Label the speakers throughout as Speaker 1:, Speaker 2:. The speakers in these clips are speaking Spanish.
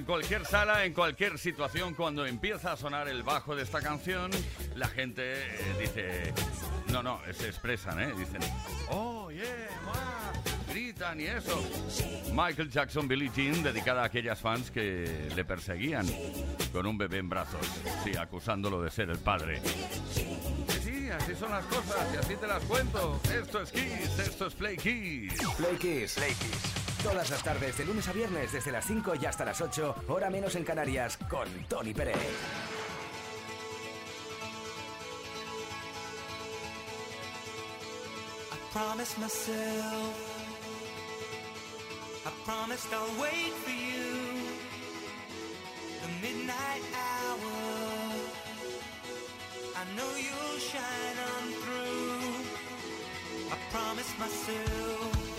Speaker 1: En cualquier sala, en cualquier situación, cuando empieza a sonar el bajo de esta canción, la gente eh, dice... No, no, se expresan, ¿eh? Dicen, oh, yeah, gritan y eso. Michael Jackson, Billie Jean, dedicada a aquellas fans que le perseguían con un bebé en brazos, sí, acusándolo de ser el padre. Sí, así son las cosas y así te las cuento. Esto es Kiss, esto es Play Kiss.
Speaker 2: Play Kiss. Play Kiss. Todas las tardes, de lunes a viernes, desde las 5 y hasta las 8, hora menos en Canarias, con Tony Pérez.
Speaker 3: promised myself. I promised I'll wait for you. The midnight hour. I know you'll shine on through. I promised myself.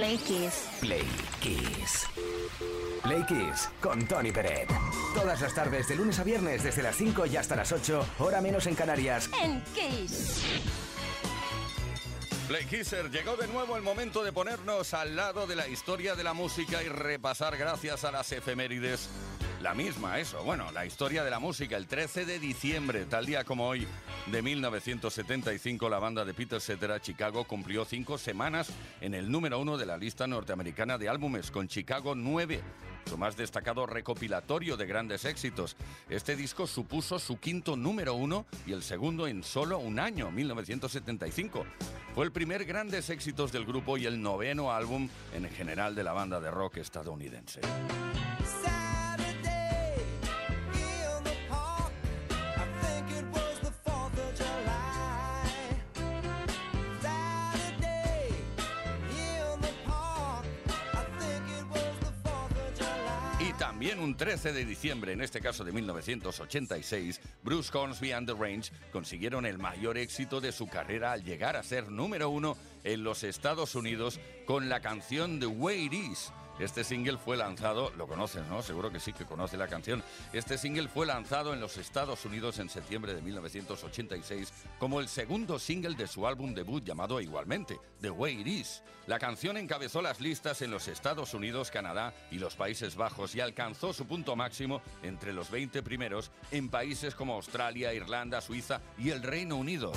Speaker 4: Play Kiss.
Speaker 2: Play Kiss. Play Kiss con Tony Peret. Todas las tardes, de lunes a viernes, desde las 5 y hasta las 8, hora menos en Canarias.
Speaker 4: En Kiss.
Speaker 1: Play Kisser, llegó de nuevo el momento de ponernos al lado de la historia de la música y repasar gracias a las efemérides. La misma, eso, bueno, la historia de la música. El 13 de diciembre, tal día como hoy, de 1975, la banda de Peter Cetera, Chicago, cumplió cinco semanas en el número uno de la lista norteamericana de álbumes, con Chicago 9, su más destacado recopilatorio de grandes éxitos. Este disco supuso su quinto número uno y el segundo en solo un año, 1975. Fue el primer grandes éxitos del grupo y el noveno álbum en general de la banda de rock estadounidense. Un 13 de diciembre, en este caso de 1986, Bruce Hornsby and the Range consiguieron el mayor éxito de su carrera al llegar a ser número uno en los Estados Unidos con la canción The Way It Is. Este single fue lanzado, lo conoces, ¿no? Seguro que sí que conoce la canción. Este single fue lanzado en los Estados Unidos en septiembre de 1986 como el segundo single de su álbum debut llamado igualmente, The Way It Is. La canción encabezó las listas en los Estados Unidos, Canadá y los Países Bajos y alcanzó su punto máximo entre los 20 primeros en países como Australia, Irlanda, Suiza y el Reino Unido.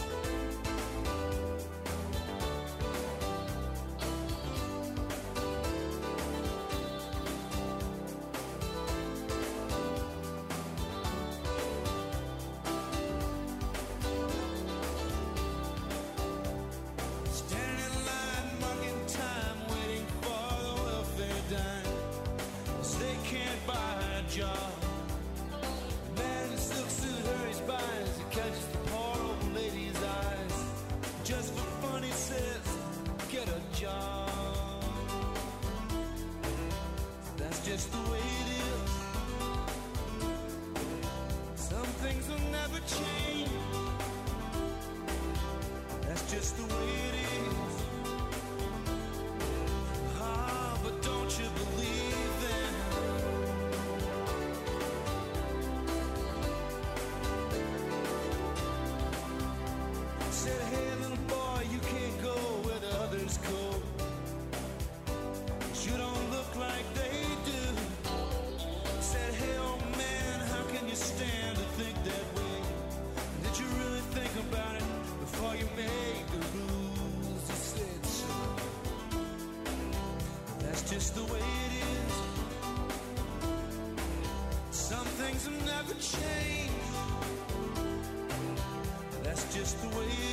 Speaker 5: change. That's just the way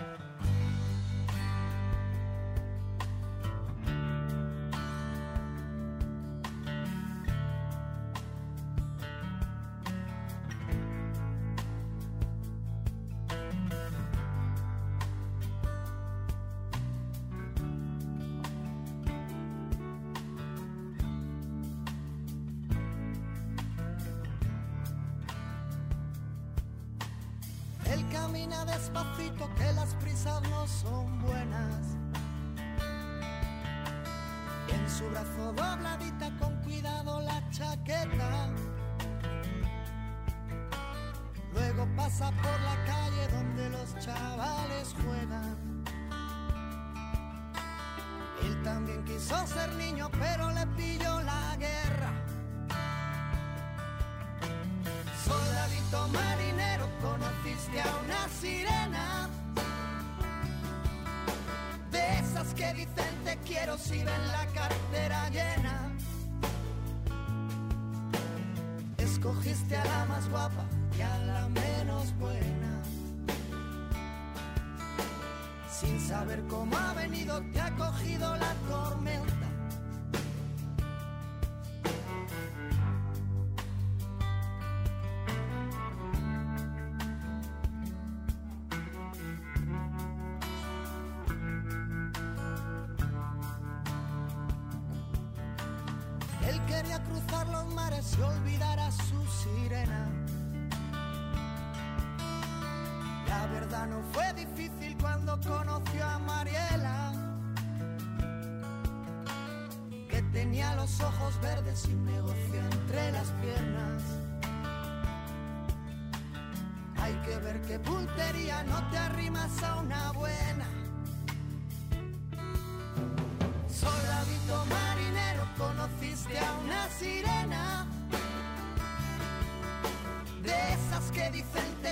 Speaker 2: Quería cruzar los mares y olvidar a su sirena. La verdad no fue difícil cuando conoció a Mariela, que tenía los ojos verdes y un negocio entre las piernas. Hay que ver qué puntería, no te arrimas a una buena.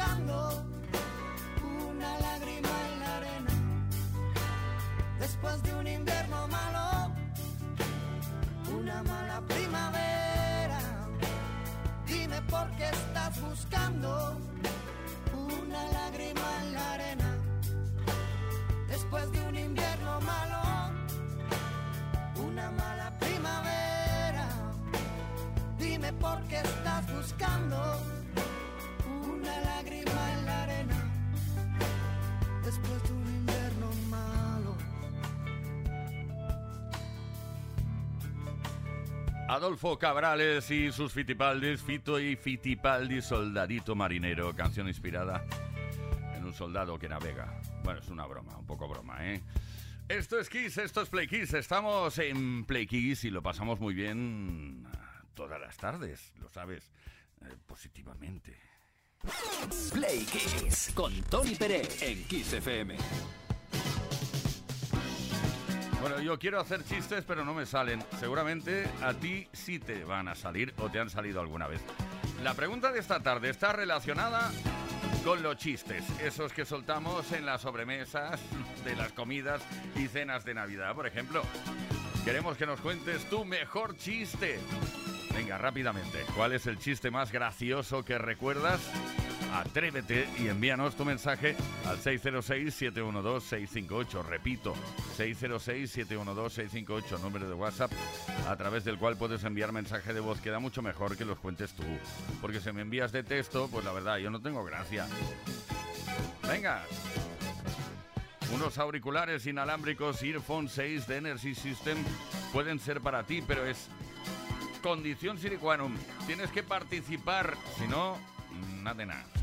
Speaker 2: Buscando una lágrima en la arena. Después de un invierno malo, una mala primavera, dime por qué estás buscando una lágrima en la arena. Después de un invierno malo, una mala primavera. Dime por qué estás buscando
Speaker 1: Adolfo Cabrales y sus Fitipaldis, Fito y Fitipaldi, Soldadito Marinero, canción inspirada en un soldado que navega. Bueno, es una broma, un poco broma, ¿eh? Esto es Kiss, esto es Play Kiss, estamos en Play Kiss y lo pasamos muy bien todas las tardes, lo sabes, eh, positivamente.
Speaker 6: Play Kiss.
Speaker 7: Con Tony Pérez en Kiss FM.
Speaker 1: Bueno, yo quiero hacer chistes, pero no me salen. Seguramente a ti sí te van a salir o te han salido alguna vez. La pregunta de esta tarde está relacionada con los chistes, esos que soltamos en las sobremesas de las comidas y cenas de Navidad, por ejemplo. Queremos que nos cuentes tu mejor chiste. Venga, rápidamente, ¿cuál es el chiste más gracioso que recuerdas? Atrévete y envíanos tu mensaje al 606-712-658. Repito, 606-712-658, número de WhatsApp a través del cual puedes enviar mensaje de voz. Queda mucho mejor que los cuentes tú. Porque si me envías de texto, pues la verdad, yo no tengo gracia. Venga. Unos auriculares inalámbricos Earphone 6 de Energy System pueden ser para ti, pero es condición sine. Tienes que participar, si no, nada de nada.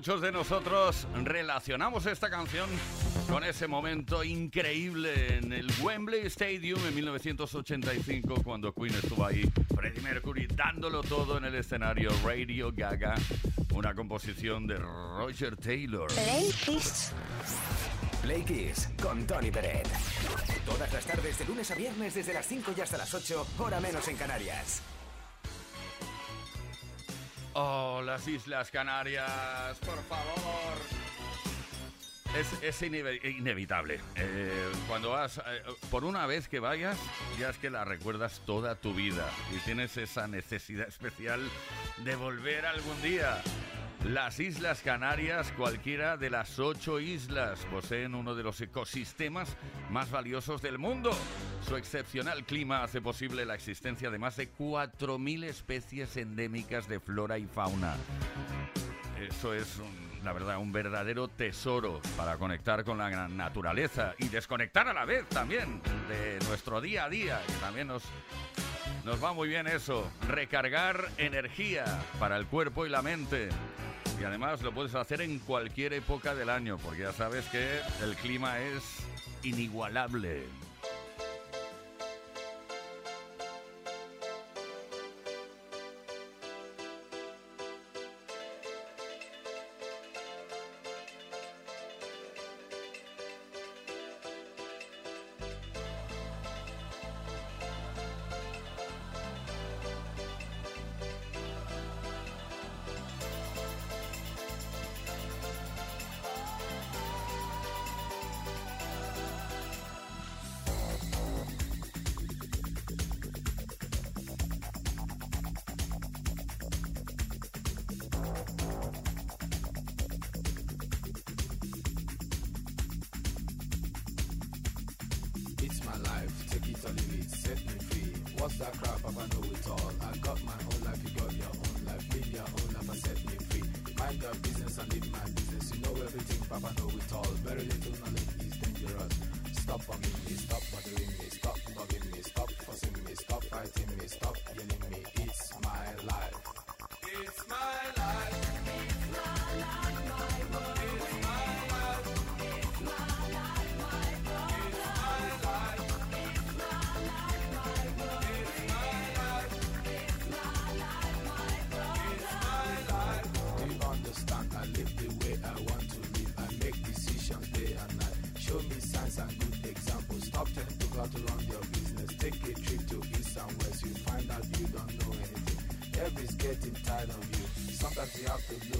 Speaker 1: Muchos de nosotros relacionamos esta canción con ese momento increíble en el Wembley Stadium en 1985 cuando Queen estuvo ahí, Freddie Mercury dándolo todo en el escenario Radio Gaga, una composición de Roger Taylor.
Speaker 4: Play Kiss.
Speaker 2: Play Kiss con Tony Peret. Todas las tardes de lunes a viernes desde las 5 y hasta las 8, hora menos en Canarias.
Speaker 1: Oh, las Islas Canarias, por favor. Es, es inevitable. Eh, cuando vas, eh, por una vez que vayas, ya es que la recuerdas toda tu vida y tienes esa necesidad especial de volver algún día. Las Islas Canarias, cualquiera de las ocho islas, poseen uno de los ecosistemas más valiosos del mundo. Su excepcional clima hace posible la existencia de más de 4.000 especies endémicas de flora y fauna. Eso es, la verdad, un verdadero tesoro para conectar con la gran naturaleza y desconectar a la vez también de nuestro día a día, que también nos, nos va muy bien eso. Recargar energía para el cuerpo y la mente. Y además lo puedes hacer en cualquier época del año, porque ya sabes que el clima es inigualable.
Speaker 8: the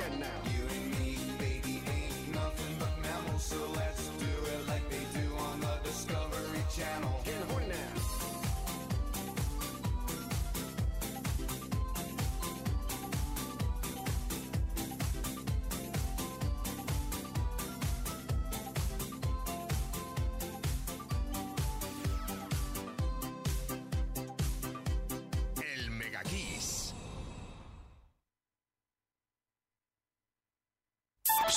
Speaker 9: Again now.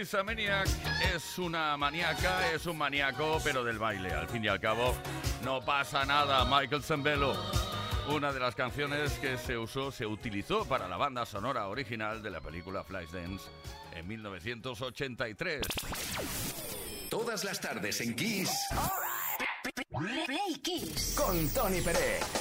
Speaker 1: Es una maníaca, es un maníaco, pero del baile. Al fin y al cabo, no pasa nada. Michael Zambello, una de las canciones que se usó, se utilizó para la banda sonora original de la película Flashdance en 1983.
Speaker 10: Todas las tardes en Kiss.
Speaker 4: Play Kiss.
Speaker 2: Con Tony Pérez.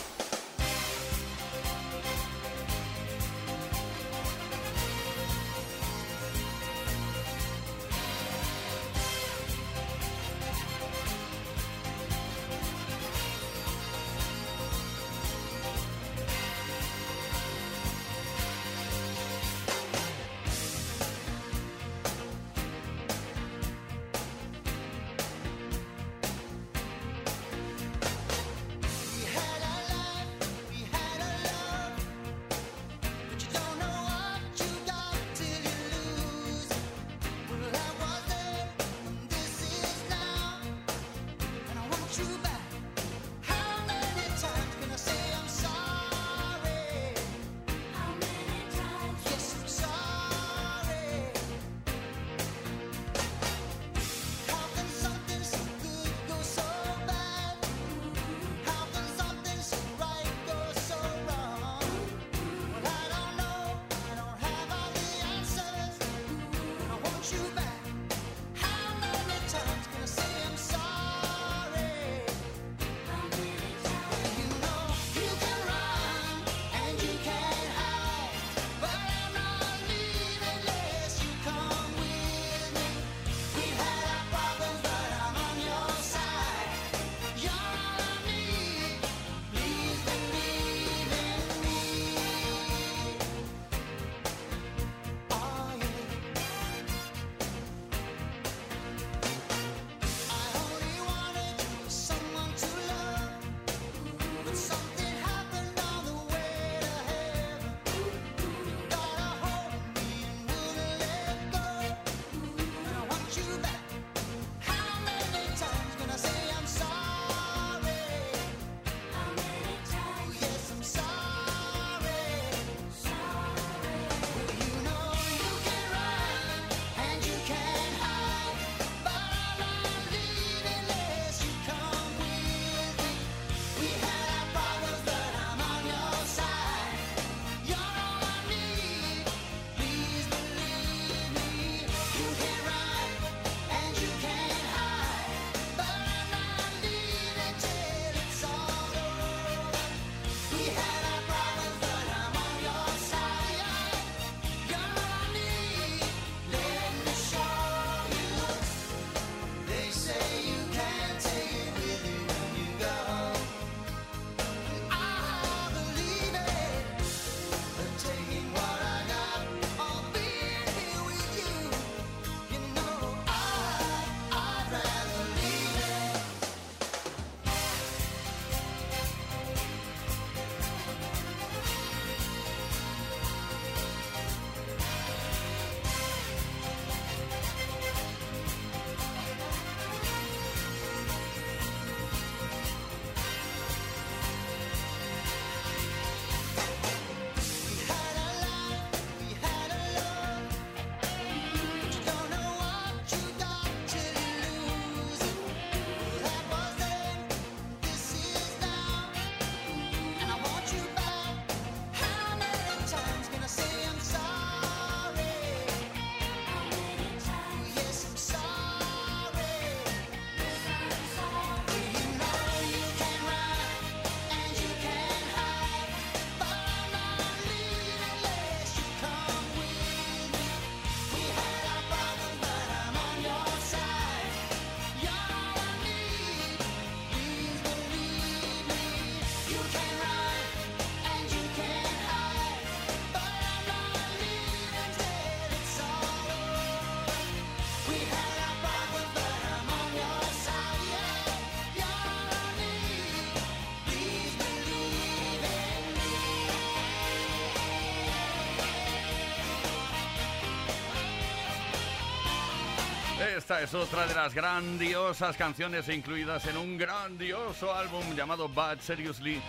Speaker 1: Esta es otra de las grandiosas canciones incluidas en un grandioso álbum llamado Bad Seriously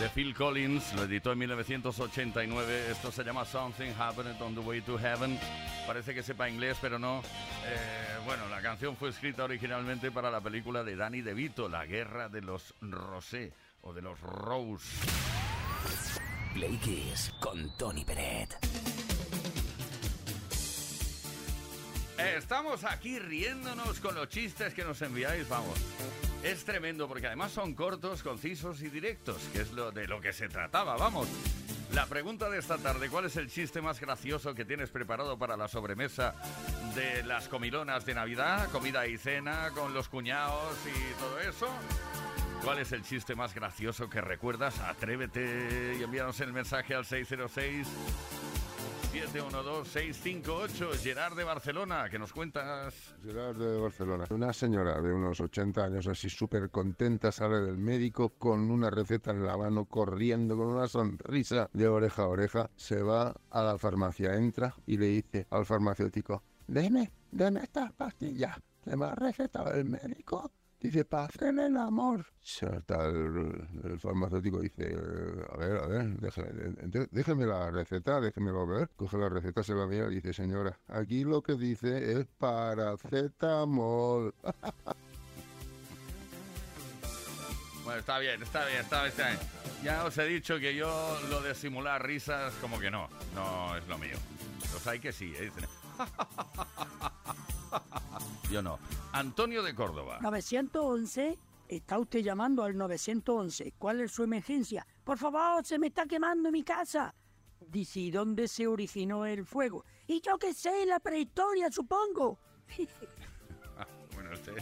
Speaker 1: de Phil Collins. Lo editó en 1989. Esto se llama Something Happened on the Way to Heaven. Parece que sepa inglés, pero no. Eh, bueno, la canción fue escrita originalmente para la película de Danny DeVito, La Guerra de los Rosé o de los Rose.
Speaker 2: Play Kiss con Tony Peret.
Speaker 1: Estamos aquí riéndonos con los chistes que nos enviáis, vamos. Es tremendo porque además son cortos, concisos y directos, que es lo de lo que se trataba, vamos. La pregunta de esta tarde, ¿cuál es el chiste más gracioso que tienes preparado para la sobremesa de las comilonas de Navidad, comida y cena con los cuñados y todo eso? ¿Cuál es el chiste más gracioso que recuerdas? Atrévete y envíanos el mensaje al 606 712-658. Gerard de Barcelona, que nos cuentas.
Speaker 9: Gerard de Barcelona. Una señora de unos 80 años así súper contenta sale del médico con una receta en la mano, corriendo con una sonrisa de oreja a oreja. Se va a la farmacia, entra y le dice al farmacéutico, deme, deme estas pastillas que me ha recetado el médico. Dice, para hacer el amor. Salta el, el farmacéutico dice, "Eh, a ver, a ver, déjeme, déjeme la receta, déjemelo ver. Coge la receta, se la mira y dice, señora, aquí lo que dice es paracetamol.
Speaker 1: Bueno, está bien, está bien, está bien, está bien. Ya os he dicho que yo lo de simular risas, como que no, no es lo mío. Los hay que sí, ¿eh? Yo no. Antonio de Córdoba.
Speaker 11: 911, está usted llamando al 911. ¿Cuál es su emergencia? Por favor, se me está quemando mi casa. Dice, ¿y dónde se originó el fuego? Y yo qué sé, la prehistoria, supongo.
Speaker 1: Bueno, este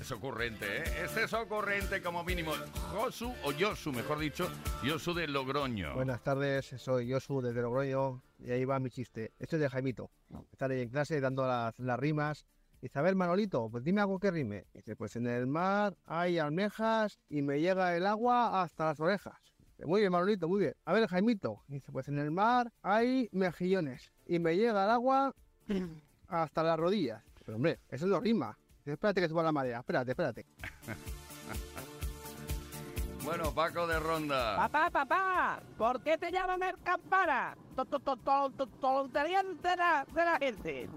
Speaker 1: es ocurrente, ¿eh? Este es ocurrente como mínimo. Josu, o Yosu, mejor dicho, Yosu de Logroño.
Speaker 12: Buenas tardes, soy Josu desde Logroño y ahí va mi chiste. Esto es de Jaimito. Está ahí en clase dando las, las rimas. Dice, a ver, Manolito, pues dime algo que rime. Dice, pues en el mar hay almejas y me llega el agua hasta las orejas. Dice, Muy bien, Manolito, muy bien. A ver, Jaimito. Dice, pues en el mar hay mejillones y me llega el agua hasta las rodillas. Pero hombre, eso no rima. Dice, espérate que suba la marea. Espérate, espérate.
Speaker 1: Bueno, Paco de Ronda.
Speaker 13: Papá, papá, ¿por qué te llaman el campana? To- to- to- to- to- Tontería de la, de la gente.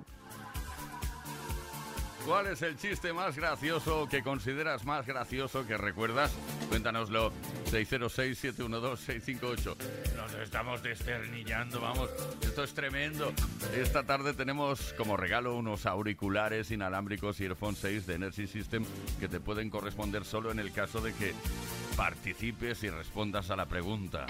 Speaker 1: ¿Cuál es el chiste más gracioso que consideras más gracioso que recuerdas? Cuéntanoslo. 606-712-658. Nos estamos desternillando, vamos. Esto es tremendo. Esta tarde tenemos como regalo unos auriculares inalámbricos Earphone 6 de Energy System que te pueden corresponder solo en el caso de que participes y respondas a la pregunta.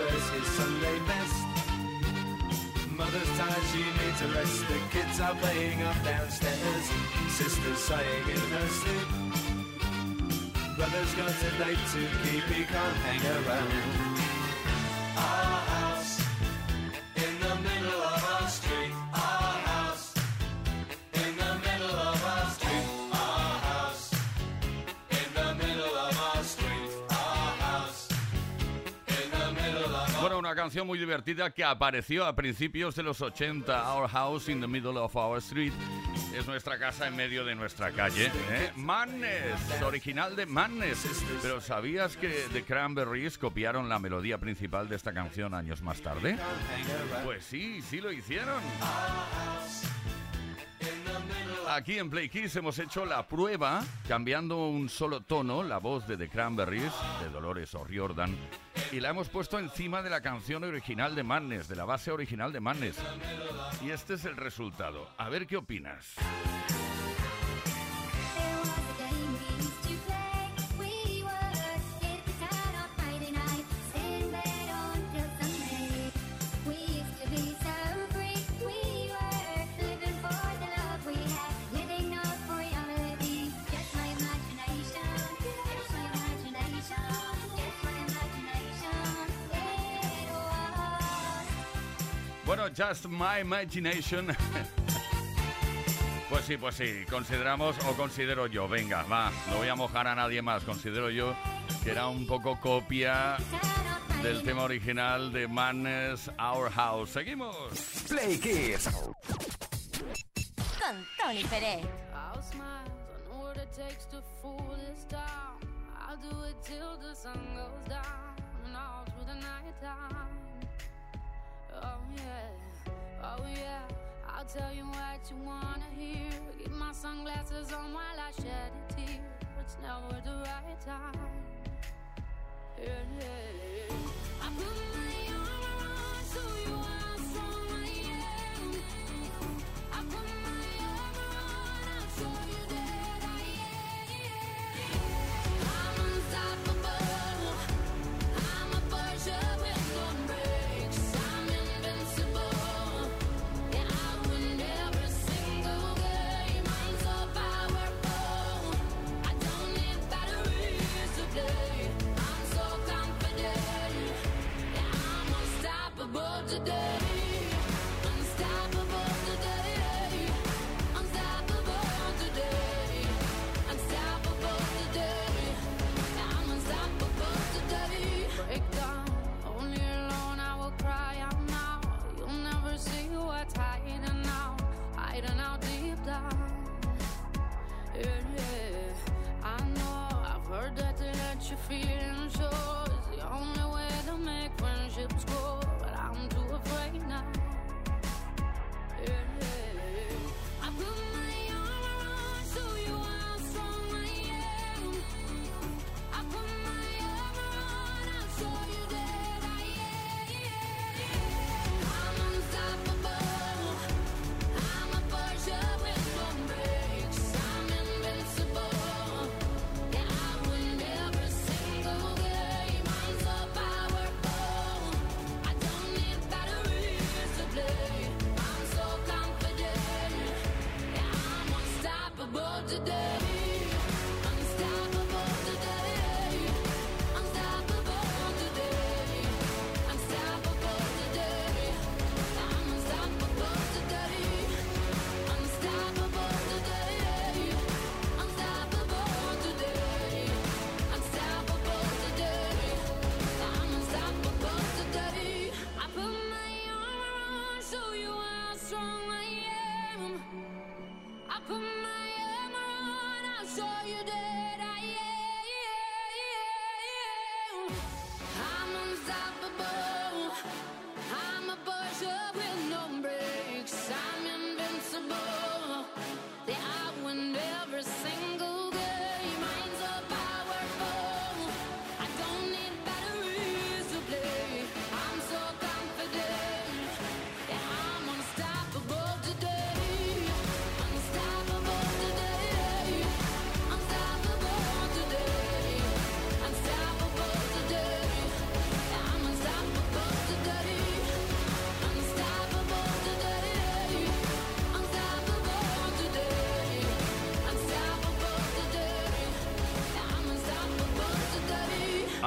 Speaker 3: It's his
Speaker 8: Sunday best. Mother's tired, she needs a rest. The kids are playing up downstairs. Sister's sighing in her sleep. Brother's got a date to keep, he can't hang around.
Speaker 1: Canción muy divertida que apareció a principios de los 80, Our House in the Middle of Our Street. Es nuestra casa en medio de nuestra calle. ¿eh? Madness, original de Madness. Pero ¿sabías que The Cranberries copiaron la melodía principal de esta canción años más tarde? Pues sí, sí lo hicieron. Aquí en Play Kids hemos hecho la prueba cambiando un solo tono, la voz de The Cranberries, de Dolores O'Riordan, y la hemos puesto encima de la canción original de Madness, de la base original de Madness. Y este es el resultado. A ver qué opinas. Bueno, Just My Imagination. Pues sí, pues sí, consideramos o considero yo, venga, va, no voy a mojar a nadie más, considero yo que era un poco copia del tema original de Madness Our House. Seguimos.
Speaker 2: Play Kids.
Speaker 4: Con Tony Pérez.
Speaker 14: I'll smile, I know what it takes to fool this town. I'll do it till the sun goes down and all through the night time. Oh yeah, oh yeah. I'll tell you what you wanna hear. Keep my sunglasses on while I shed a tear. It's never the right time. Yeah, yeah. I put my arm around so you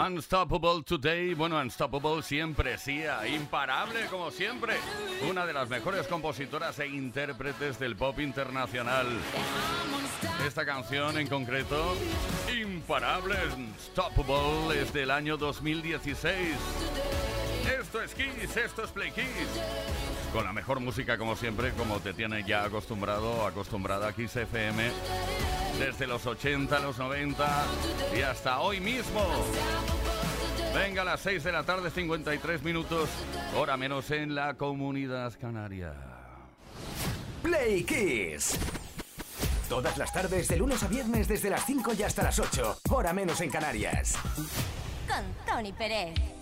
Speaker 1: Unstoppable Today, bueno, Unstoppable siempre, sí, imparable como siempre. Una de las mejores compositoras e intérpretes del pop internacional. Esta canción en concreto, imparable, Unstoppable, es del año 2016. Esto es Kiss, esto es Play Kiss. Con la mejor música como siempre, como te tiene ya acostumbrado, acostumbrada Kiss FM. Desde los 80, los 90 y hasta hoy mismo. Venga, a las 6 de la tarde, 53 minutos, hora menos en la comunidad canaria.
Speaker 6: Play Kiss. Todas las tardes, de lunes a viernes, desde las 5 y hasta las 8, hora menos en Canarias.
Speaker 10: Con Tony Pérez.